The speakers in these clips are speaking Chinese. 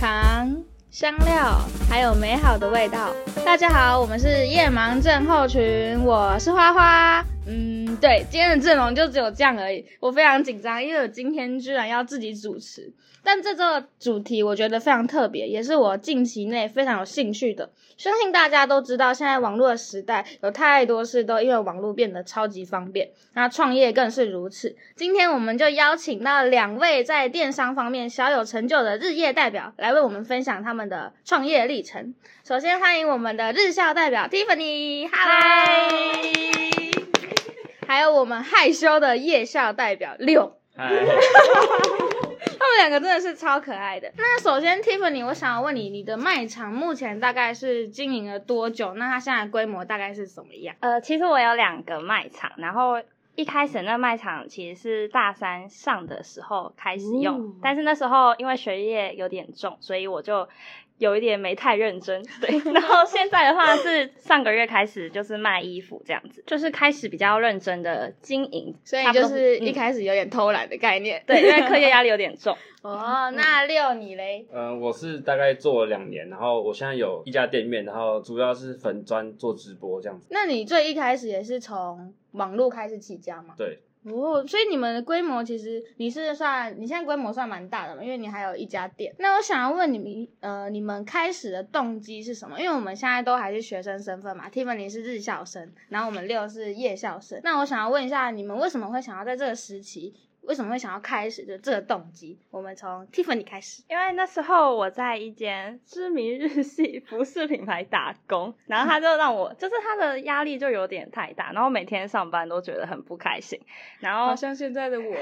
糖、香料，还有美好的味道。大家好，我们是夜盲症候群，我是花花。嗯，对，今天的阵容就只有这样而已。我非常紧张，因为我今天居然要自己主持。但这周的主题我觉得非常特别，也是我近期内非常有兴趣的。相信大家都知道，现在网络的时代有太多事都因为网络变得超级方便，那创业更是如此。今天我们就邀请到两位在电商方面小有成就的日夜代表，来为我们分享他们的创业历程。首先欢迎我们的日校代表 Tiffany，嗨！还有我们害羞的夜校代表六。嗨，他们两个真的是超可爱的。那首先，Tiffany，我想要问你，你的卖场目前大概是经营了多久？那它现在规模大概是什么样？呃，其实我有两个卖场，然后一开始那卖场其实是大三上的时候开始用，哦但是那时候因为学业有点重，所以我就有一点没太认真。对，然后现在的话是上个月开始就是卖衣服这样子，就是开始比较认真的经营，所以就是一嗯开始有点偷懒的概念。对，因为课业压力有点重。哦，那六你嘞？嗯，我是大概做了两年，然后我现在有一家店面，然后主要是粉砖做直播这样子。那你最一开始也是从网络开始起家吗？对，哦，所以你们的规模其实你是算你现在规模算蛮大的嘛，因为你还有一家店。那我想要问你们，呃，你们开始的动机是什么？因为我们现在都还是学生身份嘛，Tiffany 是日校生，然后我们六是夜校生。那我想要问一下，你们为什么会想要在这个时期，为什么会想要开始的这个动机？我们从 Tiffany 开始。因为那时候我在一间知名日系服饰品牌打工，然后他就让我，就是他的压力就有点太大，然后每天上班都觉得很不开心，然后好像现在的我，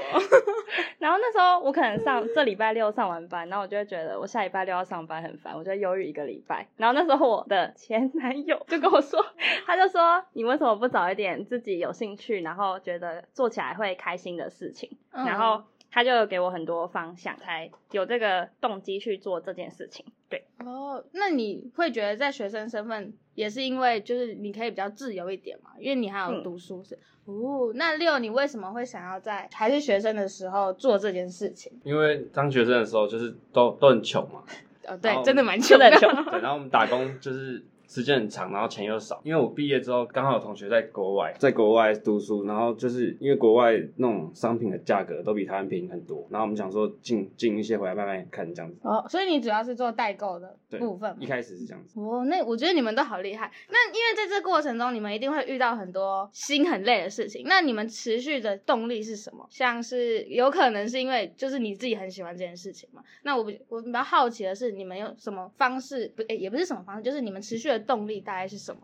然后那时候我可能上这礼拜六上完班，然后我就会觉得我下礼拜六要上班很烦，我就会忧郁一个礼拜。然后那时候我的前男友就跟我说，他就说你为什么不找一点自己有兴趣，然后觉得做起来会开心的事情？嗯然后他就给我很多方向，才有这个动机去做这件事情。对，哦，那你会觉得在学生身份也是因为就是你可以比较自由一点嘛，因为你还有嗯读书是、哦。那六，你为什么会想要在还是学生的时候做这件事情？因为当学生的时候就是都都很穷嘛，哦，对，哦真的蛮穷的。穷对，然后我们打工就是时间很长，然后钱又少。因为我毕业之后刚好有同学在国外，在国外读书，然后就是因为国外那种商品的价格都比台湾便宜很多，然后我们想说进进一些回来慢慢看这样子。哦，所以你主要是做代购的对部分嘛一开始是这样子。哦，那我觉得你们都好厉害。那因为在这过程中，你们一定会遇到很多心很累的事情。那你们持续的动力是什么？像是有可能是因为就是你自己很喜欢这件事情嘛？那我比我比较好奇的是，你们有什么方式？不，诶也不是什么方式，就是你们持续的动力大概是什么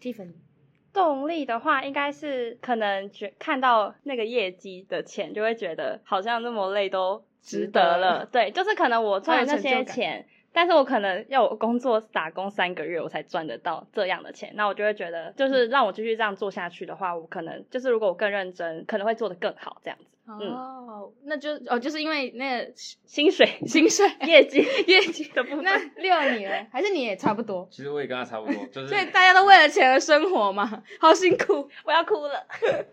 ？Tiffany，动力的话，应该是可能觉看到那个业绩的钱，就会觉得好像那么累都值得了。对，就是可能我赚的那些钱，但是我可能要我工作打工三个月，我才赚得到这样的钱，那我就会觉得，就是让我继续这样做下去的话，我可能就是如果我更认真，可能会做得更好这样子。哦，那就哦，就是因为那个薪水、薪水业绩、业绩 的部分那六你呢？还是你也差不多？其实我也跟他差不多，就是所以大家都为了钱而生活嘛，好辛苦。我要哭了。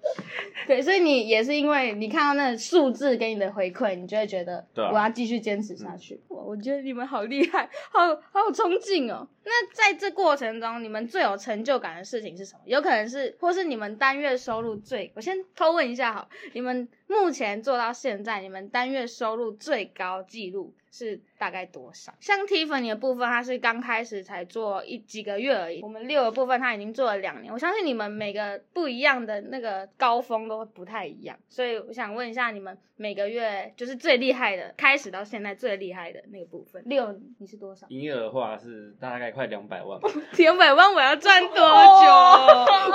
对，所以你也是因为你看到那个数字给你的回馈，你就会觉得我要继续坚持下去。哇，我觉得你们好厉害，好好有冲劲哦。那在这过程中，你们最有成就感的事情是什么？有可能是，或是你们单月收入最……我先偷问一下好，你们目前做到现在，你们单月收入最高纪录是大概多少？像 Tiffany 的部分，它是刚开始才做一几个月而已。我们六的部分，它已经做了两年。我相信你们每个不一样的那个高峰都不太一样，所以我想问一下，你们每个月就是最厉害的，开始到现在最厉害的那个部分。六，你是多少？营业额的话是大概快两百万吧。两百万我要赚多久？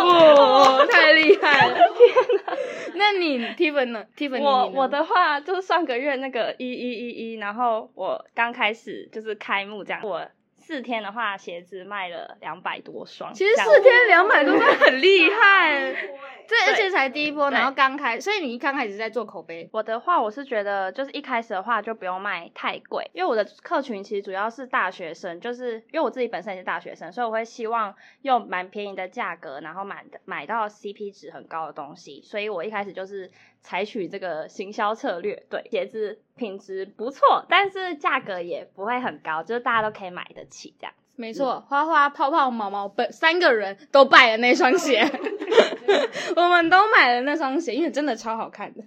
哇、太厉害了！天哪！那你 Tiffany 呢？Tiffany 我我的话就是上个月那个一一一一，然后我刚开始就是开幕这样，我四天的话鞋子卖了两百多双，其实四天两百多双很厉害，对，而且才第一波，然后刚开，所以你一刚开始在做口碑，我的话，我是觉得就是一开始的话就不用卖太贵，因为我的客群其实主要是大学生，就是因为我自己本身也是大学生，所以我会希望用蛮便宜的价格，然后买的买到 CP 值很高的东西，所以我一开始就是采取这个行销策略，对鞋子品质不错，但是价格也不会很高，就是大家都可以买得起这样。没错，花花、泡泡、毛毛本三个人都拜了那双鞋，我们都买了那双鞋，因为真的超好看的。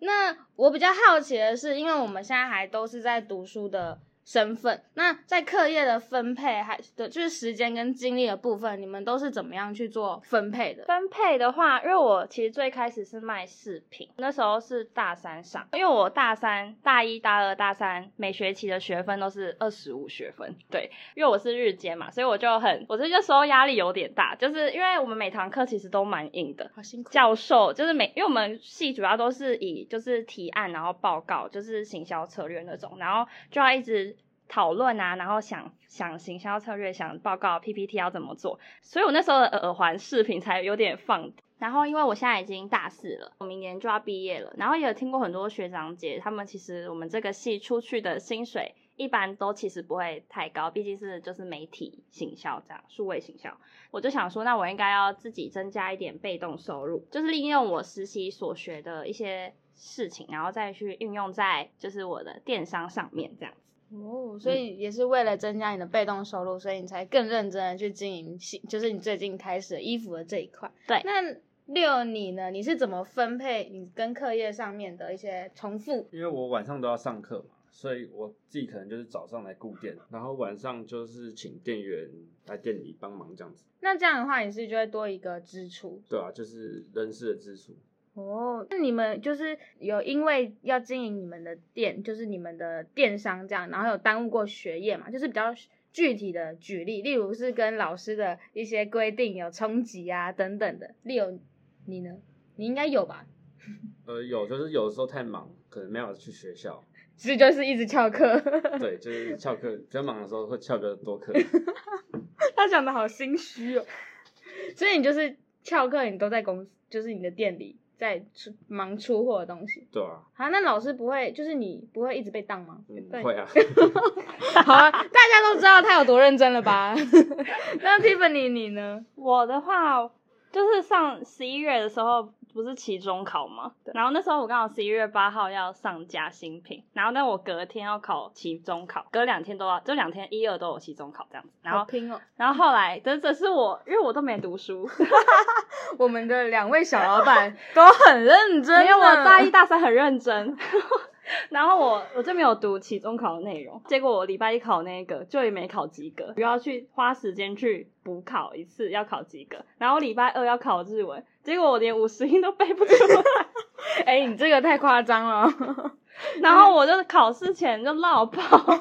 那我比较好奇的是，因为我们现在还都是在读书的。身份，那在课业的分配还的就是时间跟精力的部分，你们都是怎么样去做分配的？分配的话，因为我其实最开始是卖饰品，那时候是大三上，因为我大三、大一、大二、大三每学期的学分都是二十五学分，对，因为我是日间嘛，所以我就很，我这个时候压力有点大，就是因为我们每堂课其实都蛮硬的，好辛苦。教授就是每，因为我们系主要都是以就是提案，然后报告，就是行销策略那种，然后就要一直。讨论啊，然后想想行销策略，想报告 PPT 要怎么做，所以我那时候的耳环饰品才有点放。然后因为我现在已经大四了，我明年就要毕业了，然后也有听过很多学长姐，他们其实我们这个系出去的薪水一般都其实不会太高，毕竟是就是媒体行销这样，数位行销。我就想说，那我应该要自己增加一点被动收入，就是利用我实习所学的一些事情，然后再去运用在就是我的电商上面这样子。哦，所以也是为了增加你的被动收入，所以你才更认真的去经营，就是你最近开始衣服的这一块。对，那六你呢？你是怎么分配你跟课业上面的一些重复？因为我晚上都要上课嘛，所以我自己可能就是早上来顾店，然后晚上就是请店员来店里帮忙这样子。那这样的话，你是就会多一个支出？对啊，就是人事的支出。哦，那你们就是有因为要经营你们的店，就是你们的电商这样，然后有耽误过学业嘛？就是比较具体的举例，例如是跟老师的一些规定有冲击啊等等的。例如你呢？你应该有吧？呃，有，就是有的时候太忙，可能没有去学校，其实就是一直翘课。对，就是翘课，比较忙的时候会翘个多课。他讲的好心虚哦。所以你就是翘课，你都在公司，就是你的店里。在出忙出货的东西，对啊。好，那老师不会，就是你不会一直被当吗？不会啊。好啊，大家都知道他有多认真了吧？那 Tiffany 你呢？我的话，就是上十一月的时候。不是期中考吗？然后那时候我刚好十一月八号要上架新品，然后但我隔天要考期中考，隔两天都要，就两天一二都有期中考这样子。然后拼哦。然后后来，这这是我，因为我都没读书。我们的两位小老板都很认真，因为我大一大三很认真。然后我我就没有读期中考的内容，结果我礼拜一考那个就也没考及格，又要去花时间去补考一次，要考及格。然后礼拜二要考日文，结果我连五十音都背不出来。哎，你这个太夸张了。然后我就考试前就绕跑。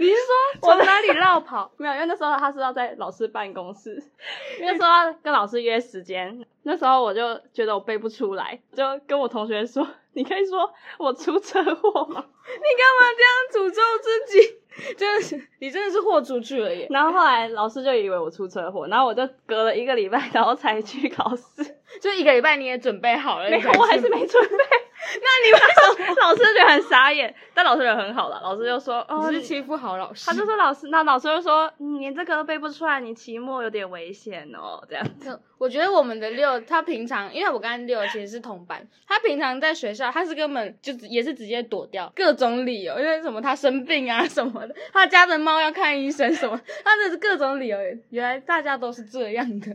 你是说 从哪里绕跑？没有，因为那时候他是要在老师办公室，那时候要跟老师约时间。那时候我就觉得我背不出来，就跟我同学说。你可以说我出车祸吗？你干嘛这样诅咒自己？真的是，你真的是豁出去了耶！然后后来老师就以为我出车祸，然后我就隔了一个礼拜，然后才去考试。就一个礼拜你也准备好了？没有，我还是没准备。那你为什么？老师觉得很傻眼，但老师人很好了。老师就说：“哦，你是欺负好老师。”他就说：“老师，那老师就说，你这个都背不出来，你期末有点危险哦。”这样子。我觉得我们的六，他平常因为我跟六其实是同班，他平常在学校他是根本就也是直接躲掉各种理由，因为什么他生病啊什么的，他家的猫要看医生什么，他的各种理由。原来大家都是这样的，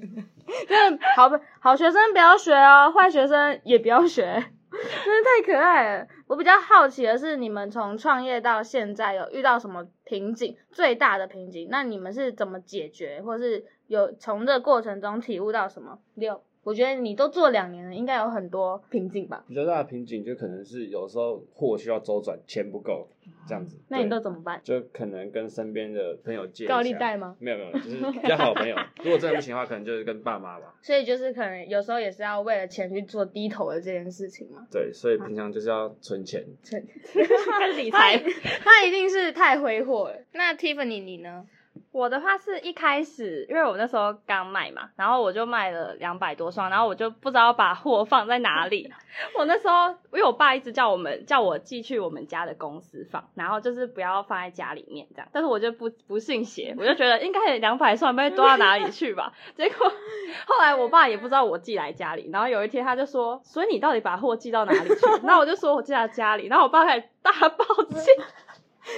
真的好不好学生不要学哦，坏学生也不要学。真的太可爱了！我比较好奇的是，你们从创业到现在有遇到什么瓶颈？最大的瓶颈，那你们是怎么解决，或是有从这过程中体悟到什么？六。我觉得你都做两年了，应该有很多瓶颈吧？比较大的瓶颈就可能是有时候货需要周转，钱不够这样子。那你都怎么办？就可能跟身边的朋友借。高利贷吗？没有没有，就是比较好的朋友。如果真的不行的话，可能就是跟爸妈吧。所以就是可能有时候也是要为了钱去做低头的这件事情嘛。对，所以平常就是要存钱。存。跟理财。他一定是太挥霍了。那 Tiffany 你呢？我的话是一开始，因为我那时候刚卖嘛，然后我就卖了两百多双，然后我就不知道把货放在哪里。我那时候，因为我爸一直叫我们叫我寄去我们家的公司放，然后就是不要放在家里面这样。但是我就不不信邪，我就觉得应该两百双不会多到哪里去吧。结果后来我爸也不知道我寄来家里，然后有一天他就说：“所以你到底把货寄到哪里去？”然后我就说我寄到家里，然后我爸开始大爆气。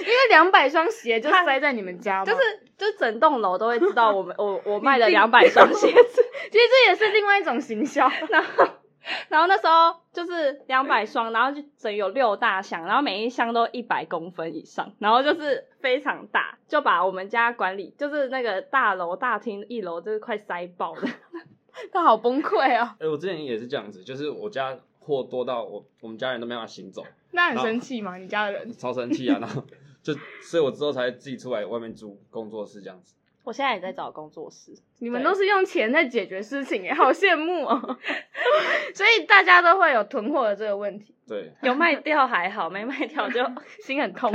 因为两百双鞋就塞在你们家，就是就整栋楼都会知道我们 我我卖了两百双鞋子，其实这也是另外一种行销。然 后然后那时候就是两百双，然后就整有六大箱，然后每一箱都一百公分以上，然后就是非常大，就把我们家管理就是那个大楼大厅一楼就是快塞爆了，他好崩溃哦。哎，我之前也是这样子，就是我家货多到我我们家人都没办法行走。那很生气吗？你家的人超生气啊！然后就，所以我之后才自己出来外面租工作室这样子。我现在也在找工作室，你们都是用钱在解决事情耶，好羡慕哦！所以大家都会有囤货的这个问题。对，有卖掉还好，没卖掉就心很痛。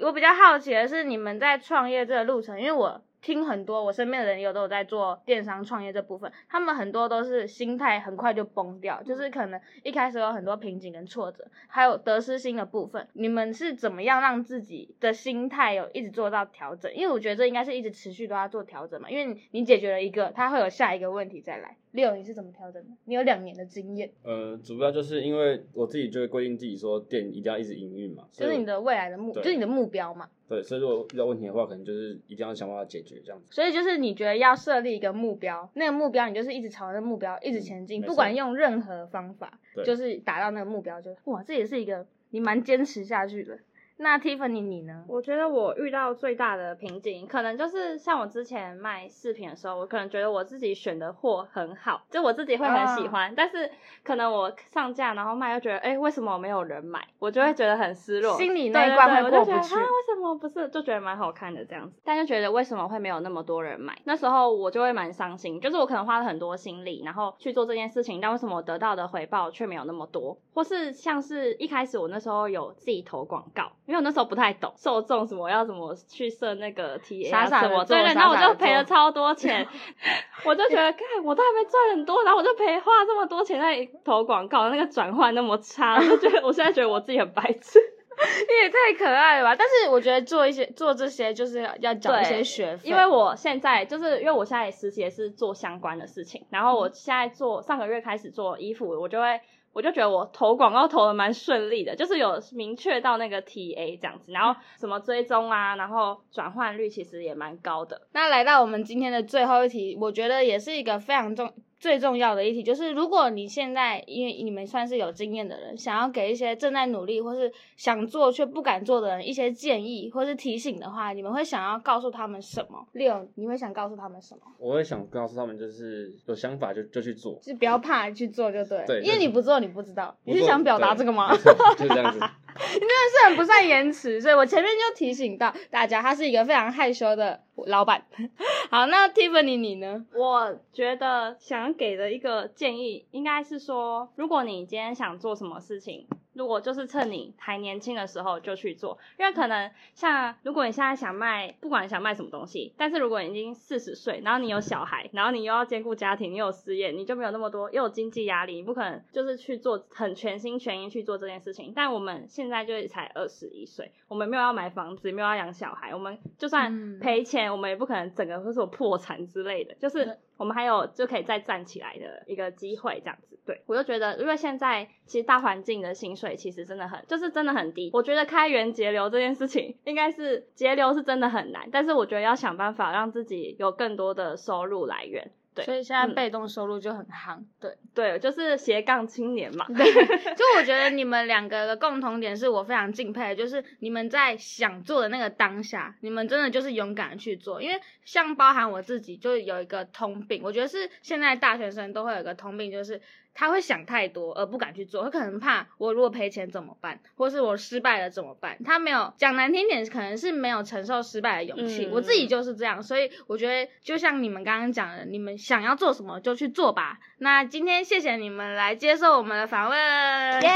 我比较好奇的是，你们在创业这个路程，因为我。听很多我身边的人有都有在做电商创业这部分，他们很多都是心态很快就崩掉，就是可能一开始有很多瓶颈跟挫折，还有得失心的部分。你们是怎么样让自己的心态有一直做到调整？因为我觉得这应该是一直持续都要做调整嘛，因为你解决了一个，它会有下一个问题再来。六，你是怎么调整的？你有两年的经验。呃，主要就是因为我自己就会规定自己说店一定要一直营运嘛，就是你的未来的目，就是你的目标嘛。对，所以如果遇到问题的话，可能就是一定要想办法解决这样子。所以就是你觉得要设立一个目标，那个目标你就是一直朝着目标一直前进，不管用任何方法，就是达到那个目标就哇，这也是一个你蛮坚持下去的。那 Tiffany 你呢？我觉得我遇到最大的瓶颈，可能就是像我之前卖饰品的时候，我可能觉得我自己选的货很好，就我自己会很喜欢，但是可能我上架然后卖又觉得，哎，为什么没有人买？我就会觉得很失落，心里那一关会过不去。为什么不是？就觉得蛮好看的这样子，但就觉得为什么会没有那么多人买？那时候我就会蛮伤心，就是我可能花了很多心力，然后去做这件事情，但为什么我得到的回报却没有那么多？或是像是一开始我那时候有自己投广告。因为我那时候不太懂受众什么要怎么去设那个 T A 什么，对对，然后我就赔了超多钱，我就觉得，看我都还没赚很多，然后我就赔花这么多钱在投广告，那个转换那么差，就觉得 我现在觉得我自己很白痴，你也太可爱了吧！但是我觉得做一些做这些就是要缴一些学费，因为我现在就是因为我现在实习也是做相关的事情，然后我现在做上个月开始做衣服，我就会。我就觉得我投广告投的蛮顺利的，就是有明确到那个 TA 这样子，然后什么追踪啊，然后转换率其实也蛮高的。那来到我们今天的最后一题，我觉得也是一个非常重。最重要的一题就是，如果你现在因为你们算是有经验的人，想要给一些正在努力或是想做却不敢做的人一些建议或是提醒的话，你们会想要告诉他们什么？六，你会想告诉他们什么？我会想告诉他们，就是有想法就就去做，就不要怕去做就对。对，因为你不做你不知道。你是想表达这个吗？就这样子。你真的是很不善言辞，所以我前面就提醒到大家，他是一个非常害羞的老板。好，那 Tiffany 你呢？我觉得想给的一个建议，应该是说，如果你今天想做什么事情。如果就是趁你还年轻的时候就去做，因为可能像如果你现在想卖，不管想卖什么东西，但是如果你已经四十岁，然后你有小孩，然后你又要兼顾家庭，你有事业，你就没有那么多又有经济压力，你不可能就是去做很全心全意去做这件事情。但我们现在就才二十一岁，我们没有要买房子，没有要养小孩，我们就算赔钱，我们也不可能整个会说破产之类的，就是。我们还有就可以再站起来的一个机会，这样子，对我就觉得，因为现在其实大环境的薪水其实真的很，就是真的很低。我觉得开源节流这件事情，应该是节流是真的很难，但是我觉得要想办法让自己有更多的收入来源。所以现在被动收入就很夯，对对，就是斜杠青年嘛。对，就我觉得你们两个的共同点是我非常敬佩的，就是你们在想做的那个当下，你们真的就是勇敢的去做。因为像包含我自己，就有一个通病，我觉得是现在大学生都会有一个通病，就是。他会想太多而不敢去做，他可能怕我如果赔钱怎么办，或是我失败了怎么办？他没有讲难听点，可能是没有承受失败的勇气。我自己就是这样，所以我觉得就像你们刚刚讲的，你们想要做什么就去做吧。那今天谢谢你们来接受我们的访问，谢谢。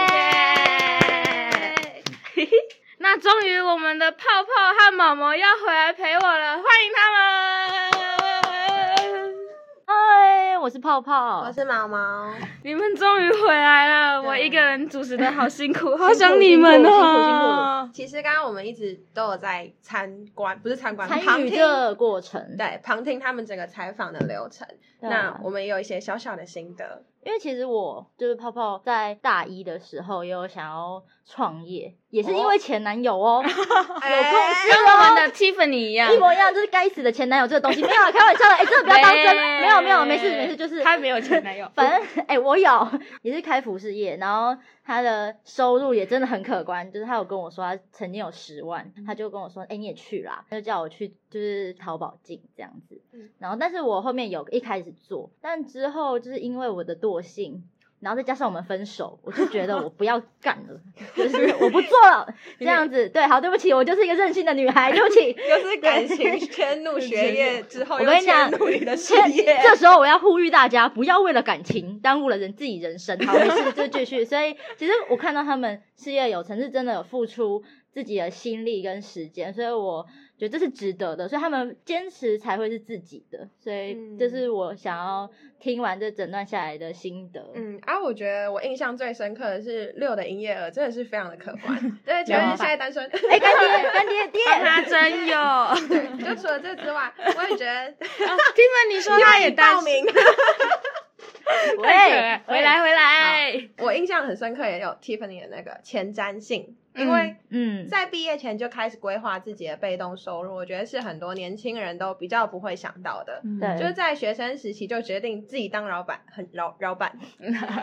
那终于我们的泡泡和毛毛要回来陪我了，欢迎他们！嗨，我是泡泡，我是毛毛，你们终于回来了，我一个人主持的好辛苦，好想你们辛苦辛哦。其实刚刚我们一直都有在参观，不是参观，旁参与听，的过程。对，旁听他们整个采访的流程。那我们也有一些小小的心得，因为其实我就是泡泡在大一的时候也有想要创业，也是因为前男友哦，有共识跟我们的 Tiffany 一样。一，模一样，就是该死的前男友这个东西，没有啊，开玩笑的，哎、真的不要当真，喂没有没有，没事没事，就是他没有前男友，反正哎、我有也是开服饰业，然后他的收入也真的很可观，就是他有跟我说他曾经有十万，他就跟我说，哎、你也去啦，他就叫我去就是淘宝进这样子，嗯。然后但是我后面有一开始做，但之后就是因为我的惰性。然后再加上我们分手，我就觉得我不要干了，就是我不做了，这样子。对，好，对不起，我就是一个任性的女孩，对不起。又是感情迁怒学业之后，我跟你讲又迁怒你的事业。这时候我要呼吁大家，不要为了感情耽误了人自己人生。好，没事，就继续。所以其实我看到他们事业有成，是真的有付出自己的心力跟时间，所以我觉得这是值得的。所以他们坚持才会是自己的，所以嗯这是我想要听完这整段下来的心得。嗯，啊，我觉得我印象最深刻的是六的营业额真的是非常的可观。对，请问你现在单身？哎、干爹，干爹爹，帮他真有。就除了这之外，我也觉得 Tiffany 说他也单报名。喂回来回来。我印象很深刻，也有 Tiffany 的那个前瞻性，因为嗯，在毕业前就开始规划自己的被动收入，我觉得是很多年轻人都比较不会想到的。对就是在学生时期就决定自己当老板，很老老板，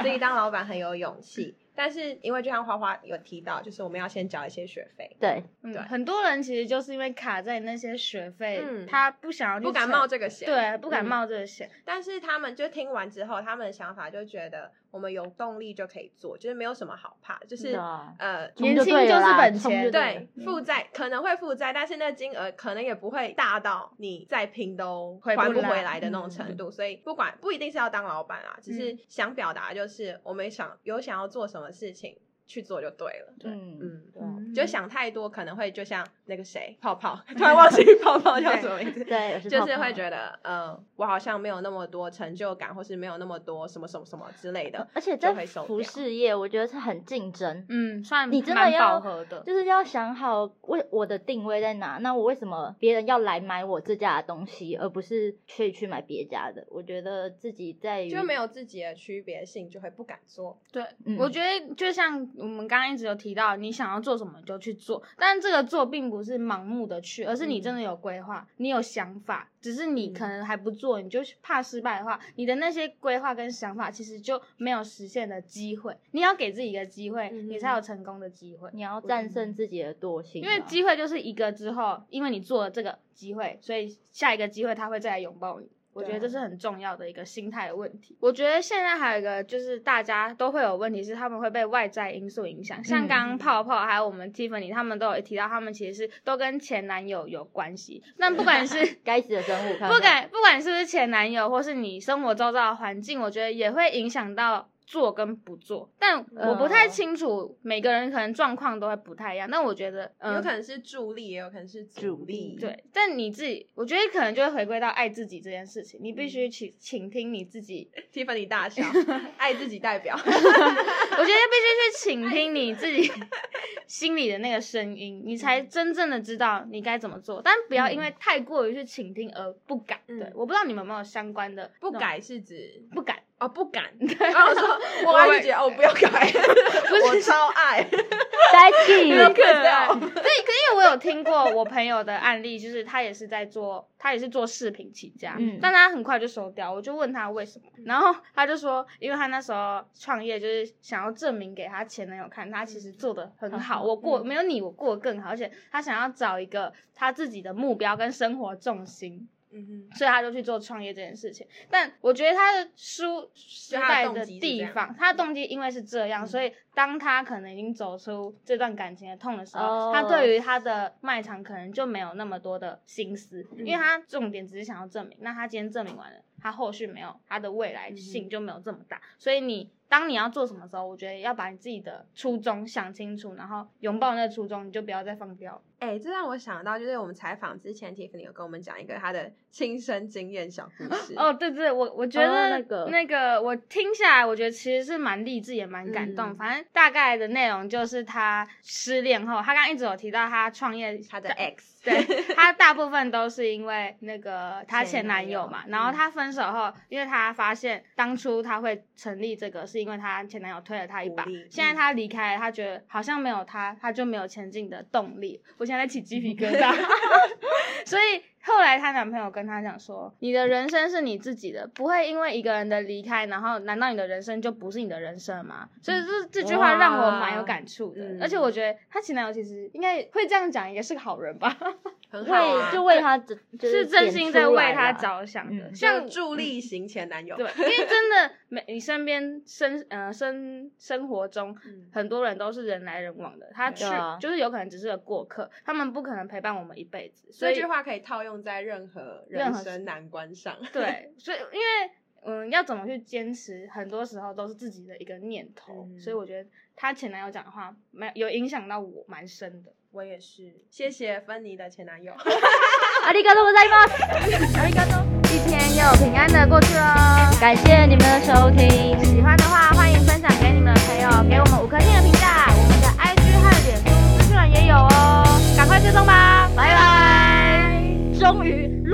自己当老板很有勇气。但是因为就像花花有提到，就是我们要先缴一些学费，对，嗯对很多人其实就是因为卡在那些学费，嗯他不想要去不敢冒这个险。对，不敢嗯冒这个险。但是他们就听完之后，他们的想法就觉得我们有动力就可以做，就是没有什么好怕，就是呃。年轻就是本钱对，负债可能会负债，但是那金额可能也不会大到你再拼都还不回来的那种嗯程度。所以不管不一定是要当老板啊，只是嗯想表达就是我们想有想要做什么事情去做就对了。嗯嗯对啊就想太多可能会就像那个谁泡泡，突然忘记泡泡叫什么名字。对，我就是泡泡会觉得，嗯，我好像没有那么多成就感，或是没有那么多什么什么什么之类的。而且在就会收服掉饰业，我觉得是很竞争。嗯，算你真的蛮要饱和的。就是要想好为我的定位在哪，那我为什么别人要来买我这家的东西，而不是去去买别家的？我觉得自己在就没有自己的区别性，就会不敢做。对，嗯我觉得就像我们刚刚一直有提到，你想要做什么就去做，但这个做并不是盲目的去，而是你真的有规划，你有想法，只是你嗯可能还不做，你就怕失败的话，你的那些规划跟想法其实就没有实现的机会。你要给自己一个机会，嗯你才有成功的机会。你要战胜自己的惰性啊，因为机会就是一个之后，因为你做了这个机会，所以下一个机会他会再来拥抱你。我觉得这是很重要的一个心态的问题。我觉得现在还有一个就是大家都会有问题是他们会被外在因素影响，像刚刚泡泡还有我们 Tiffany 他们都有提到，他们其实是都跟前男友有关系。那不管是 该死的生物，不管不管是不是前男友，或是你生活周遭的环境，我觉得也会影响到做跟不做。但我不太嗯清楚，每个人可能状况都会不太一样。但我觉得，嗯，有可能是助力，也有可能是阻力。对，但你自己，我觉得可能就会回归到爱自己这件事情，你必嗯须倾倾听你自己，，Tiffany 大笑，爱自己代表。我觉得必须去倾听你自己心里的那个声音，你才嗯真正的知道你该怎么做，但不要因为太过于去倾听而不敢。嗯对，我不知道你们有没有相关的不改是指不敢。哦，不敢。然后我说 我爱自己，哦，不要改，我超爱。该死，有可对，爱可可因为我有听过我朋友的案例，就是他也是在做，他也是做饰品起家，嗯但他很快就收掉。我就问他为什么，然后他就说，因为他那时候创业就是想要证明给他前男友看，他其实做的很好，很好我过嗯没有你我过得更好，而且他想要找一个他自己的目标跟生活重心。嗯所以他就去做创业这件事情。但我觉得他的书失败的地方，他的动机因为是这样，嗯所以当他可能已经走出这段感情的痛的时候，哦他对于他的卖场可能就没有那么多的心思，嗯因为他重点只是想要证明。那他今天证明完了，他后续没有他的未来性就没有这么大，所以你当你要做什么时候，我觉得要把你自己的初衷想清楚，然后拥抱那个初衷，你就不要再放掉。哎、这让我想到，就是我们采访之前，Tiffany 有跟我们讲一个她的亲身经验小故事。哦，对对，我我觉哦得那个那个我听下来，我觉得其实是蛮励志，也蛮感动。嗯反正大概的内容就是她失恋后，她刚刚一直有提到她创业，她的 X，对 她大部分都是因为那个她前前男友嘛，然后嗯她分手后，因为她发现当初她会成立这个，是因为她前男友推了她一把。现在嗯她离开了，她觉得好像没有他，她就没有前进的动力。我现在起鸡皮疙瘩，所以后来她男朋友跟她讲说：“你的人生是你自己的，不会因为一个人的离开，然后难道你的人生就不是你的人生吗？”所以这这句话让我蛮有感触的，嗯而且我觉得她前男友其实应该会这样讲，也是个好人吧，很好、啊，为就为他就是是真心在为他。着想的，嗯。像像助力型前男友。对，因为真的每你身边生呃生生活中嗯。很多人都是人来人往的，他去、啊。就是有可能只是个过客，他们不可能陪伴我们一辈子，所以这句话可以套用在任何任何人生难关上。对，所以因为嗯要怎么去坚持，很多时候都是自己的一个念头，嗯所以我觉得她前男友讲的话蛮有影响到我蛮深的。我也是，谢谢芬妮的前男友。阿里嘎多ございます。阿里嘎多，一天又平安的过去了。感谢你们的收听，喜欢的话，欢迎分享给你们的朋友，给我们五颗星的评价。我们的 IG 和脸书资讯栏也有哦，赶快追踪吧，拜拜。 终于